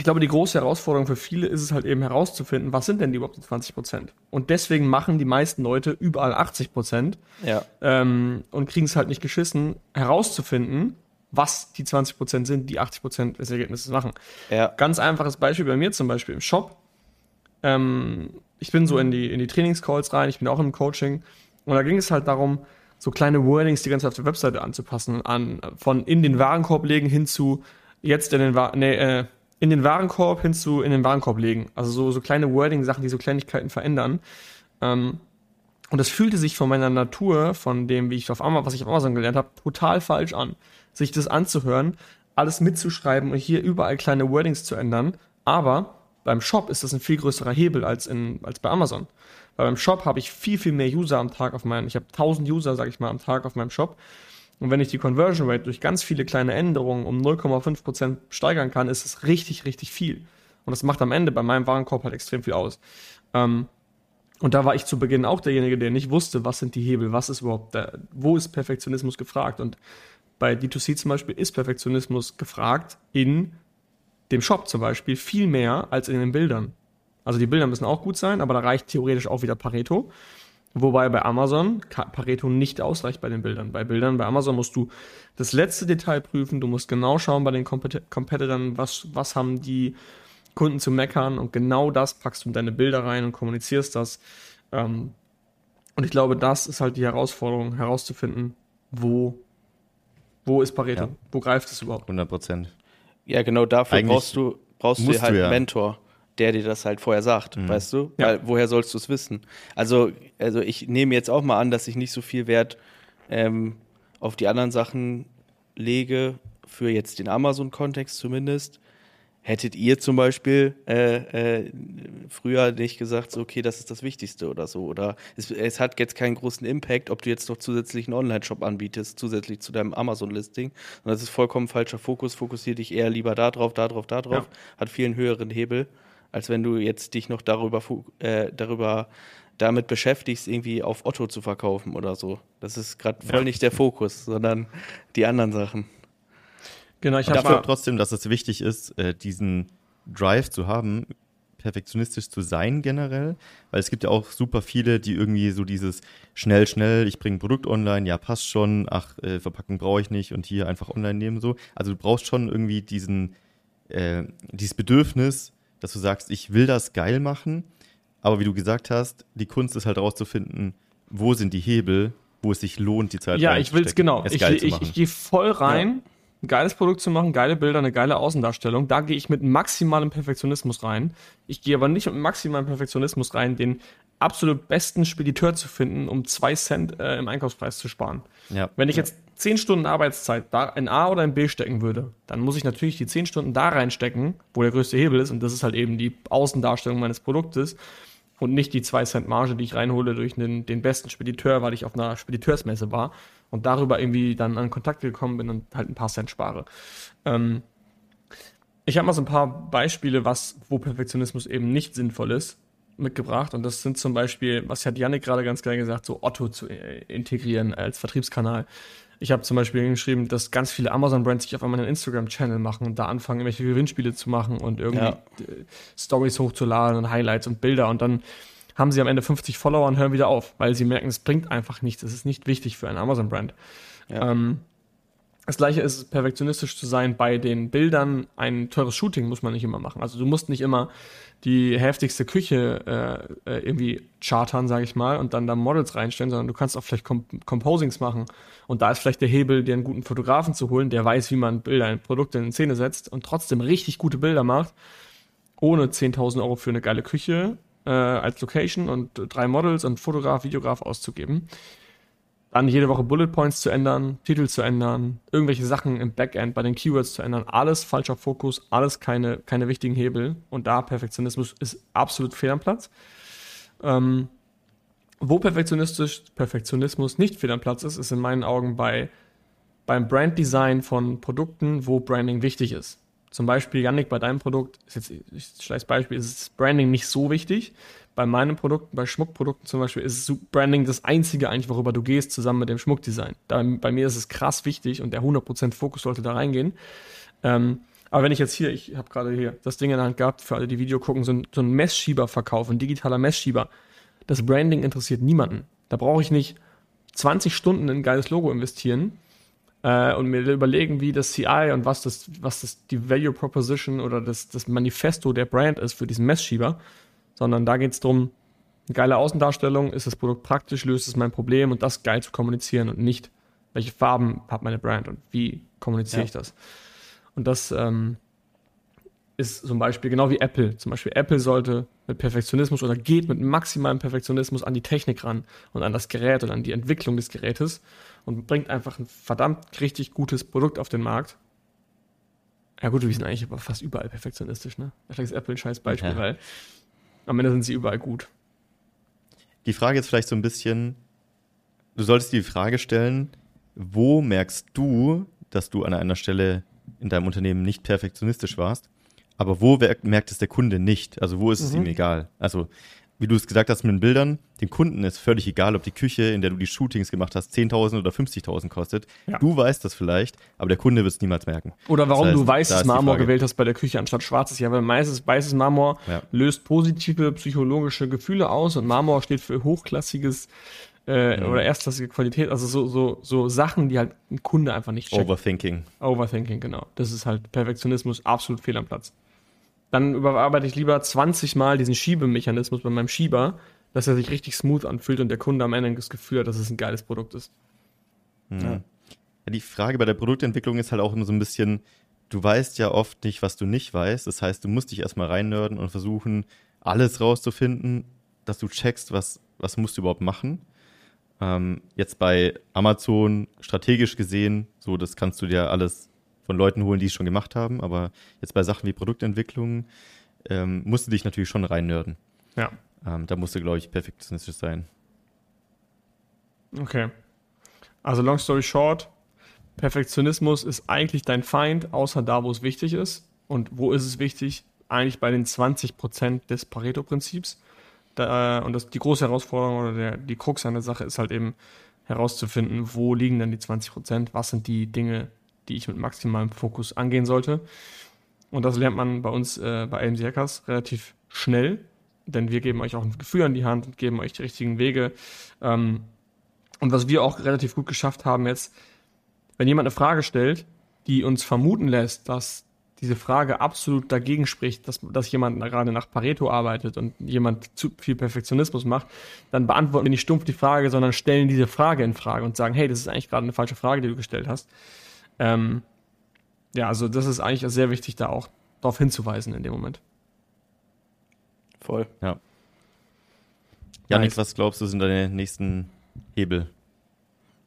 ich glaube, die große Herausforderung für viele ist es halt eben herauszufinden, was sind denn die überhaupt die 20 Prozent? Und deswegen machen die meisten Leute überall 80 Prozent ja. ähm, und kriegen es halt nicht geschissen, herauszufinden, was die 20 Prozent sind, die 80 Prozent des Ergebnisses machen. Ja. Ganz einfaches Beispiel bei mir zum Beispiel im Shop. Ähm, ich bin so in die, in die Trainingscalls rein, ich bin auch im Coaching und da ging es halt darum, so kleine Wordings die ganze auf der Webseite anzupassen, an, von in den Warenkorb legen hin zu jetzt in den Warenkorb, nee, äh, in den Warenkorb hin zu in den Warenkorb legen. Also so, so kleine Wording-Sachen, die so Kleinigkeiten verändern. Ähm, und das fühlte sich von meiner Natur, von dem, wie ich auf Amazon, was ich auf Amazon gelernt habe, total falsch an. Sich das anzuhören, alles mitzuschreiben und hier überall kleine Wordings zu ändern. Aber beim Shop ist das ein viel größerer Hebel als, in, als bei Amazon. Weil beim Shop habe ich viel, viel mehr User am Tag auf meinem, ich habe 1000 User, sage ich mal, am Tag auf meinem Shop. Und wenn ich die Conversion Rate durch ganz viele kleine Änderungen um 0,5% steigern kann, ist es richtig, richtig viel. Und das macht am Ende bei meinem Warenkorb halt extrem viel aus. Ähm, und da war ich zu Beginn auch derjenige, der nicht wusste, was sind die Hebel, was ist überhaupt, da, wo ist Perfektionismus gefragt. Und bei D2C zum Beispiel ist Perfektionismus gefragt in dem Shop zum Beispiel viel mehr als in den Bildern. Also die Bilder müssen auch gut sein, aber da reicht theoretisch auch wieder Pareto. Wobei bei Amazon Pareto nicht ausreicht bei den Bildern. Bei Bildern bei Amazon musst du das letzte Detail prüfen, du musst genau schauen bei den Competitoren, was, was haben die Kunden zu meckern und genau das packst du in deine Bilder rein und kommunizierst das. Ähm, und ich glaube, das ist halt die Herausforderung, herauszufinden, wo, wo ist Pareto, ja. wo greift es überhaupt. 100 Prozent. Ja, genau dafür Eigentlich brauchst du, brauchst du halt einen ja. Mentor der dir das halt vorher sagt, mhm. weißt du? Ja. Weil woher sollst du es wissen? Also, also ich nehme jetzt auch mal an, dass ich nicht so viel Wert ähm, auf die anderen Sachen lege, für jetzt den Amazon-Kontext zumindest. Hättet ihr zum Beispiel äh, äh, früher nicht gesagt, so, okay, das ist das Wichtigste oder so? Oder es, es hat jetzt keinen großen Impact, ob du jetzt noch zusätzlich einen Online-Shop anbietest, zusätzlich zu deinem Amazon-Listing. das ist vollkommen falscher Fokus. Fokussiere dich eher lieber da drauf, da drauf, da drauf. Ja. Hat viel einen höheren Hebel als wenn du jetzt dich noch darüber, äh, darüber damit beschäftigst, irgendwie auf Otto zu verkaufen oder so. Das ist gerade voll ja. nicht der Fokus, sondern die anderen Sachen. Genau, ich glaube trotzdem, dass es wichtig ist, äh, diesen Drive zu haben, perfektionistisch zu sein generell, weil es gibt ja auch super viele, die irgendwie so dieses schnell, schnell, ich bringe ein Produkt online, ja, passt schon, ach, äh, Verpackung brauche ich nicht und hier einfach online nehmen so. Also du brauchst schon irgendwie diesen, äh, dieses Bedürfnis, dass du sagst, ich will das geil machen, aber wie du gesagt hast, die Kunst ist halt rauszufinden, wo sind die Hebel, wo es sich lohnt, die Zeit Ja, ich will es genau. Ich, ich, ich, ich gehe voll rein, ja. ein geiles Produkt zu machen, geile Bilder, eine geile Außendarstellung. Da gehe ich mit maximalem Perfektionismus rein. Ich gehe aber nicht mit maximalem Perfektionismus rein, den absolut besten Spediteur zu finden, um zwei Cent äh, im Einkaufspreis zu sparen. Ja. Wenn ich jetzt 10 Stunden Arbeitszeit da in A oder in B stecken würde, dann muss ich natürlich die 10 Stunden da reinstecken, wo der größte Hebel ist, und das ist halt eben die Außendarstellung meines Produktes und nicht die 2 Cent Marge, die ich reinhole durch den, den besten Spediteur, weil ich auf einer Spediteursmesse war und darüber irgendwie dann an Kontakt gekommen bin und halt ein paar Cent spare. Ähm, ich habe mal so ein paar Beispiele, was, wo Perfektionismus eben nicht sinnvoll ist. Mitgebracht und das sind zum Beispiel, was hat Yannick gerade ganz geil gesagt, so Otto zu integrieren als Vertriebskanal. Ich habe zum Beispiel geschrieben, dass ganz viele Amazon-Brands sich auf einmal einen Instagram-Channel machen und da anfangen, irgendwelche Gewinnspiele zu machen und irgendwie ja. Stories hochzuladen und Highlights und Bilder und dann haben sie am Ende 50 Follower und hören wieder auf, weil sie merken, es bringt einfach nichts, es ist nicht wichtig für einen Amazon-Brand. Ja. Ähm, das gleiche ist perfektionistisch zu sein bei den Bildern. Ein teures Shooting muss man nicht immer machen. Also du musst nicht immer die heftigste Küche äh, äh irgendwie chartern, sage ich mal, und dann da Models reinstellen, sondern du kannst auch vielleicht Comp Composings machen. Und da ist vielleicht der Hebel, dir einen guten Fotografen zu holen, der weiß, wie man Bilder, Produkte in Szene setzt und trotzdem richtig gute Bilder macht, ohne 10.000 Euro für eine geile Küche äh, als Location und drei Models und Fotograf, Videograf auszugeben dann jede Woche Bullet Points zu ändern, Titel zu ändern, irgendwelche Sachen im Backend bei den Keywords zu ändern, alles falscher Fokus, alles keine, keine wichtigen Hebel und da Perfektionismus ist absolut fehl am Platz. Ähm, wo Perfektionistisch, Perfektionismus nicht fehl am Platz ist, ist in meinen Augen bei, beim Branddesign von Produkten, wo Branding wichtig ist. Zum Beispiel, Yannick, bei deinem Produkt, ist jetzt, ich schleiß Beispiel, ist Branding nicht so wichtig, bei meinen Produkten, bei Schmuckprodukten zum Beispiel, ist Branding das Einzige eigentlich, worüber du gehst, zusammen mit dem Schmuckdesign. Da, bei mir ist es krass wichtig und der 100% Fokus sollte da reingehen. Ähm, aber wenn ich jetzt hier, ich habe gerade hier das Ding in der Hand gehabt, für alle, die Video gucken, so ein, so ein Messschieber verkaufen, ein digitaler Messschieber. Das Branding interessiert niemanden. Da brauche ich nicht 20 Stunden in ein geiles Logo investieren äh, und mir überlegen, wie das CI und was das, was das die Value Proposition oder das, das Manifesto der Brand ist für diesen Messschieber, sondern da geht es darum, eine geile Außendarstellung, ist das Produkt praktisch, löst es mein Problem und das geil zu kommunizieren und nicht, welche Farben hat meine Brand und wie kommuniziere ja. ich das. Und das ähm, ist zum Beispiel genau wie Apple. Zum Beispiel Apple sollte mit Perfektionismus oder geht mit maximalem Perfektionismus an die Technik ran und an das Gerät und an die Entwicklung des Gerätes und bringt einfach ein verdammt richtig gutes Produkt auf den Markt. Ja gut, wir sind eigentlich aber fast überall perfektionistisch, ne? Vielleicht ist Apple ein scheiß Beispiel, ja. weil am Ende sind sie überall gut. Die Frage ist vielleicht so ein bisschen, du solltest die Frage stellen, wo merkst du, dass du an einer Stelle in deinem Unternehmen nicht perfektionistisch warst, aber wo merkt es der Kunde nicht? Also wo ist es mhm. ihm egal? Also wie du es gesagt hast mit den Bildern, dem Kunden ist völlig egal, ob die Küche, in der du die Shootings gemacht hast, 10.000 oder 50.000 kostet. Ja. Du weißt das vielleicht, aber der Kunde wird es niemals merken. Oder warum das heißt, du weißes Marmor gewählt hast bei der Küche anstatt schwarzes. Ja, weil meistens weißes Marmor ja. löst positive psychologische Gefühle aus und Marmor steht für hochklassiges äh, mhm. oder erstklassige Qualität. Also so, so, so Sachen, die halt ein Kunde einfach nicht checkt. Overthinking. Overthinking, genau. Das ist halt Perfektionismus absolut fehl am Platz dann überarbeite ich lieber 20 Mal diesen Schiebemechanismus bei meinem Schieber, dass er sich richtig smooth anfühlt und der Kunde am Ende das Gefühl hat, dass es ein geiles Produkt ist. Mhm. Ja. ja. die Frage bei der Produktentwicklung ist halt auch immer so ein bisschen, du weißt ja oft nicht, was du nicht weißt. Das heißt, du musst dich erstmal reinnörden und versuchen, alles rauszufinden, dass du checkst, was, was musst du überhaupt machen. Ähm, jetzt bei Amazon strategisch gesehen, so das kannst du dir alles von Leuten holen, die es schon gemacht haben. Aber jetzt bei Sachen wie Produktentwicklung ähm, musst du dich natürlich schon reinnörden. Ja. Ähm, da musst du, glaube ich, perfektionistisch sein. Okay. Also long story short, Perfektionismus ist eigentlich dein Feind, außer da, wo es wichtig ist. Und wo ist es wichtig? Eigentlich bei den 20% des Pareto-Prinzips. und das, die große Herausforderung oder der, die Krux an der Sache ist halt eben herauszufinden, wo liegen denn die 20%, was sind die Dinge, die ich mit maximalem Fokus angehen sollte. Und das lernt man bei uns äh, bei AMC Hackers relativ schnell, denn wir geben euch auch ein Gefühl an die Hand und geben euch die richtigen Wege. Ähm, und was wir auch relativ gut geschafft haben jetzt, wenn jemand eine Frage stellt, die uns vermuten lässt, dass diese Frage absolut dagegen spricht, dass, dass jemand gerade nach Pareto arbeitet und jemand zu viel Perfektionismus macht, dann beantworten wir nicht stumpf die Frage, sondern stellen diese Frage in Frage und sagen, hey, das ist eigentlich gerade eine falsche Frage, die du gestellt hast. Ähm, ja, also das ist eigentlich sehr wichtig, da auch darauf hinzuweisen in dem Moment. Voll. Ja. Janik, nice. was glaubst du, sind deine nächsten Hebel?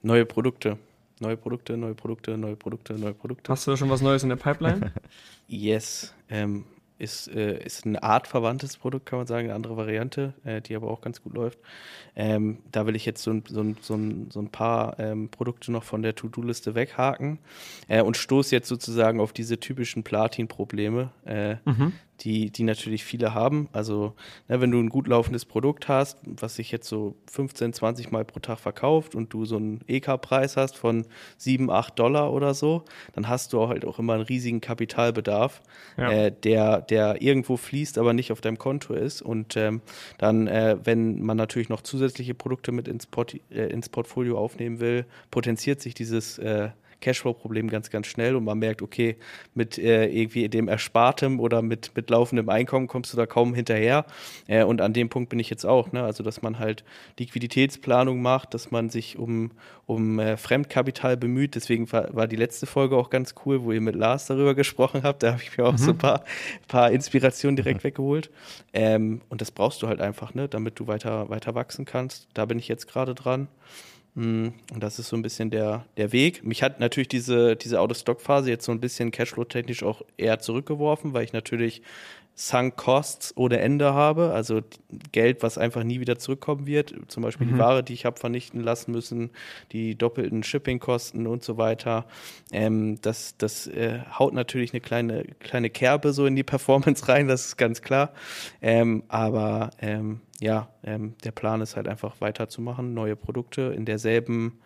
Neue Produkte. Neue Produkte, neue Produkte, neue Produkte, neue Produkte. Hast du schon was Neues in der Pipeline? yes. Ähm, ist, äh, ist ein artverwandtes Produkt, kann man sagen, eine andere Variante, äh, die aber auch ganz gut läuft. Ähm, da will ich jetzt so ein, so ein, so ein, so ein paar ähm, Produkte noch von der To-Do-Liste weghaken äh, und stoße jetzt sozusagen auf diese typischen Platin-Probleme. Äh, mhm. Die, die natürlich viele haben. Also, ne, wenn du ein gut laufendes Produkt hast, was sich jetzt so 15, 20 Mal pro Tag verkauft und du so einen EK-Preis hast von 7, 8 Dollar oder so, dann hast du halt auch immer einen riesigen Kapitalbedarf, ja. äh, der, der irgendwo fließt, aber nicht auf deinem Konto ist. Und ähm, dann, äh, wenn man natürlich noch zusätzliche Produkte mit ins, Port äh, ins Portfolio aufnehmen will, potenziert sich dieses äh, Cashflow-Problem ganz, ganz schnell und man merkt, okay, mit äh, irgendwie dem Erspartem oder mit, mit laufendem Einkommen kommst du da kaum hinterher. Äh, und an dem Punkt bin ich jetzt auch, ne? Also, dass man halt Liquiditätsplanung macht, dass man sich um, um äh, Fremdkapital bemüht. Deswegen war, war, die letzte Folge auch ganz cool, wo ihr mit Lars darüber gesprochen habt. Da habe ich mir auch mhm. so ein paar, paar Inspirationen direkt mhm. weggeholt. Ähm, und das brauchst du halt einfach, ne? damit du weiter, weiter wachsen kannst. Da bin ich jetzt gerade dran. Mm, und das ist so ein bisschen der, der Weg. Mich hat natürlich diese, diese Out-of-Stock-Phase jetzt so ein bisschen Cashflow-technisch auch eher zurückgeworfen, weil ich natürlich Sunk Costs ohne Ende habe, also Geld, was einfach nie wieder zurückkommen wird. Zum Beispiel mhm. die Ware, die ich habe vernichten lassen müssen, die doppelten Shippingkosten und so weiter. Ähm, das das äh, haut natürlich eine kleine, kleine Kerbe so in die Performance rein, das ist ganz klar. Ähm, aber ähm, ja, ähm, der Plan ist halt einfach weiterzumachen, neue Produkte in derselben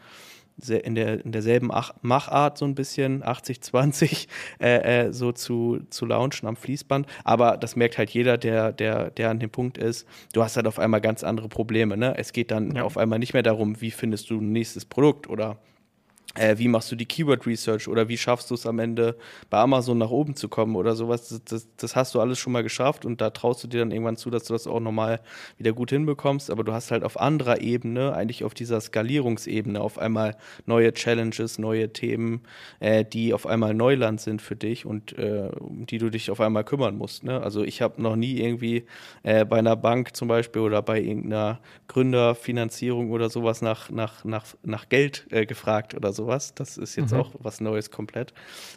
in, der, in derselben Machart so ein bisschen, 80-20, äh, äh, so zu, zu launchen am Fließband. Aber das merkt halt jeder, der, der, der an dem Punkt ist, du hast halt auf einmal ganz andere Probleme. Ne? Es geht dann ja. auf einmal nicht mehr darum, wie findest du ein nächstes Produkt oder äh, wie machst du die Keyword Research oder wie schaffst du es am Ende bei Amazon nach oben zu kommen oder sowas. Das, das, das, hast du alles schon mal geschafft und da traust du dir dann irgendwann zu, dass du das auch nochmal wieder gut hinbekommst. Aber du hast halt auf anderer Ebene, eigentlich auf dieser Skalierungsebene, auf einmal neue Challenges, neue Themen, äh, die auf einmal Neuland sind für dich und äh, um die du dich auf einmal kümmern musst. Ne? Also ich habe noch nie irgendwie äh, bei einer Bank zum Beispiel oder bei irgendeiner Gründerfinanzierung oder sowas nach, nach, nach, nach Geld äh, gefragt oder so sowas. Das ist jetzt mhm. auch was Neues komplett.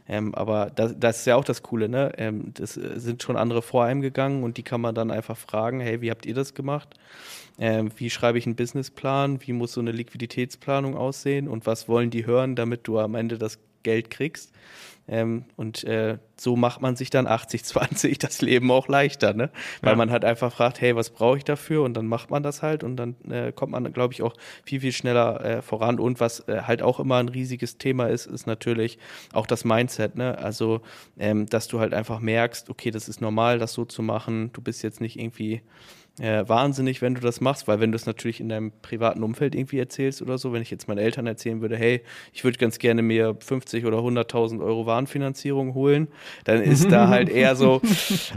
Ähm, aber das, das, ist ja auch das Coole, ne? Ähm, das äh, sind schon andere vor einem gegangen und die kann man dann einfach fragen, hey, wie habt ihr das gemacht? Ähm, wie schreibe ich einen Businessplan? Wie muss so eine Liquiditätsplanung aussehen? Und was wollen die hören, damit du am Ende das Geld kriegst? Ähm, und äh, so macht man sich dann 80-20 das Leben auch leichter, ne? Weil ja. man halt einfach fragt, hey, was brauche ich dafür? Und dann macht man das halt und dann äh, kommt man, glaube ich, auch viel, viel schneller äh, voran. Und was äh, halt auch immer ein riesiges Thema ist, ist natürlich auch das Mindset, ne? Also, ähm, dass du halt einfach merkst, okay, das ist normal, das so zu machen. Du bist jetzt nicht irgendwie äh, wahnsinnig, wenn du das machst, weil wenn du es natürlich in deinem privaten Umfeld irgendwie erzählst oder so, wenn ich jetzt meinen Eltern erzählen würde, hey, ich würde ganz gerne mir 50 oder 100.000 Euro Warenfinanzierung holen, dann ist da halt eher so,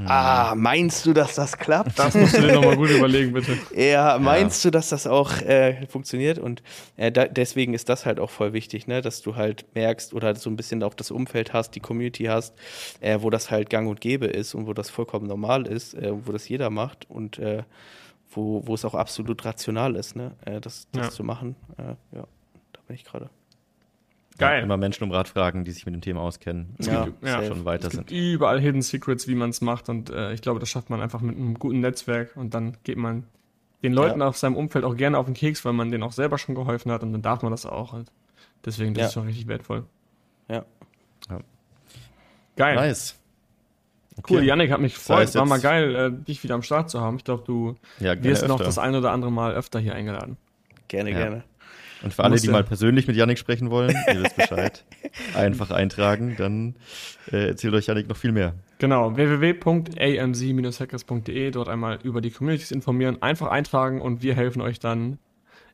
ah, meinst du, dass das klappt? Das musst du dir nochmal gut überlegen, bitte. Ja, meinst ja. du, dass das auch äh, funktioniert? Und äh, da, deswegen ist das halt auch voll wichtig, ne, dass du halt merkst oder so ein bisschen auch das Umfeld hast, die Community hast, äh, wo das halt gang und gäbe ist und wo das vollkommen normal ist, äh, wo das jeder macht und äh, wo, wo es auch absolut rational ist, ne? Äh, das, das ja. zu machen. Äh, ja, da bin ich gerade. Geil. Ja, immer Menschen um Rat fragen, die sich mit dem Thema auskennen, es ja, gibt, ja. schon weiter es gibt sind. Überall Hidden Secrets, wie man es macht. Und äh, ich glaube, das schafft man einfach mit einem guten Netzwerk und dann geht man den Leuten ja. auf seinem Umfeld auch gerne auf den Keks, weil man denen auch selber schon geholfen hat und dann darf man das auch. Halt. Deswegen, das ja. ist schon richtig wertvoll. Ja. Geil. Nice. Okay. Cool, Yannick hat mich gefreut. War mal geil, äh, dich wieder am Start zu haben. Ich glaube, du ja, wirst noch das ein oder andere Mal öfter hier eingeladen. Gerne, ja. gerne. Und für alle, die mal persönlich mit Yannick sprechen wollen, ihr wisst Bescheid, einfach eintragen, dann äh, erzählt euch Yannick noch viel mehr. Genau, www.amc-hackers.de, dort einmal über die Communities informieren, einfach eintragen und wir helfen euch dann,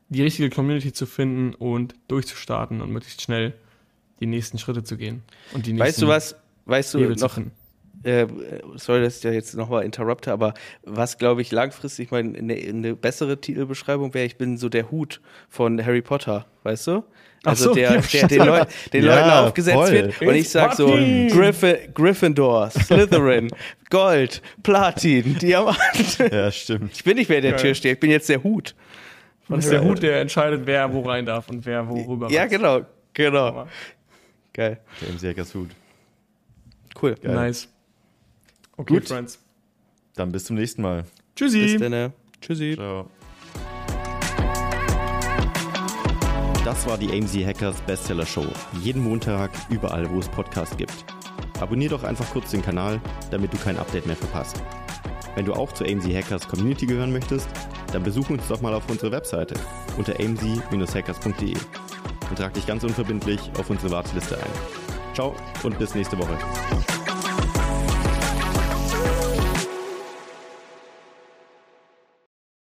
die richtige Community zu finden und durchzustarten und möglichst schnell die nächsten Schritte zu gehen. Und die weißt du was, weißt du noch, äh, sorry, dass ich da jetzt nochmal interrupte, aber was glaube ich langfristig mal eine, eine bessere Titelbeschreibung wäre, ich bin so der Hut von Harry Potter, weißt du? Also so, der, der den, Leu den ja, Leuten aufgesetzt voll. wird und ich sag so Griffin, Gryffindor, Slytherin, Gold, Platin, Diamant. Ja, stimmt. Ich bin nicht mehr der Geil. Türsteher, ich bin jetzt der Hut. Und ist der Hut, der entscheidet, wer wo rein darf und wer wo rüber Ja, genau, genau. Geil. Der MC Hackers Hut. Cool. Geil. Nice. Okay, Gut. Friends. Dann bis zum nächsten Mal. Tschüssi. Bis dann. Tschüssi. Ciao. Das war die AMZ Hackers Bestseller Show. Jeden Montag, überall, wo es Podcasts gibt. Abonnier doch einfach kurz den Kanal, damit du kein Update mehr verpasst. Wenn du auch zur AMZ Hackers Community gehören möchtest, dann besuch uns doch mal auf unserer Webseite unter amz-hackers.de und trag dich ganz unverbindlich auf unsere Warteliste ein. Ciao und bis nächste Woche.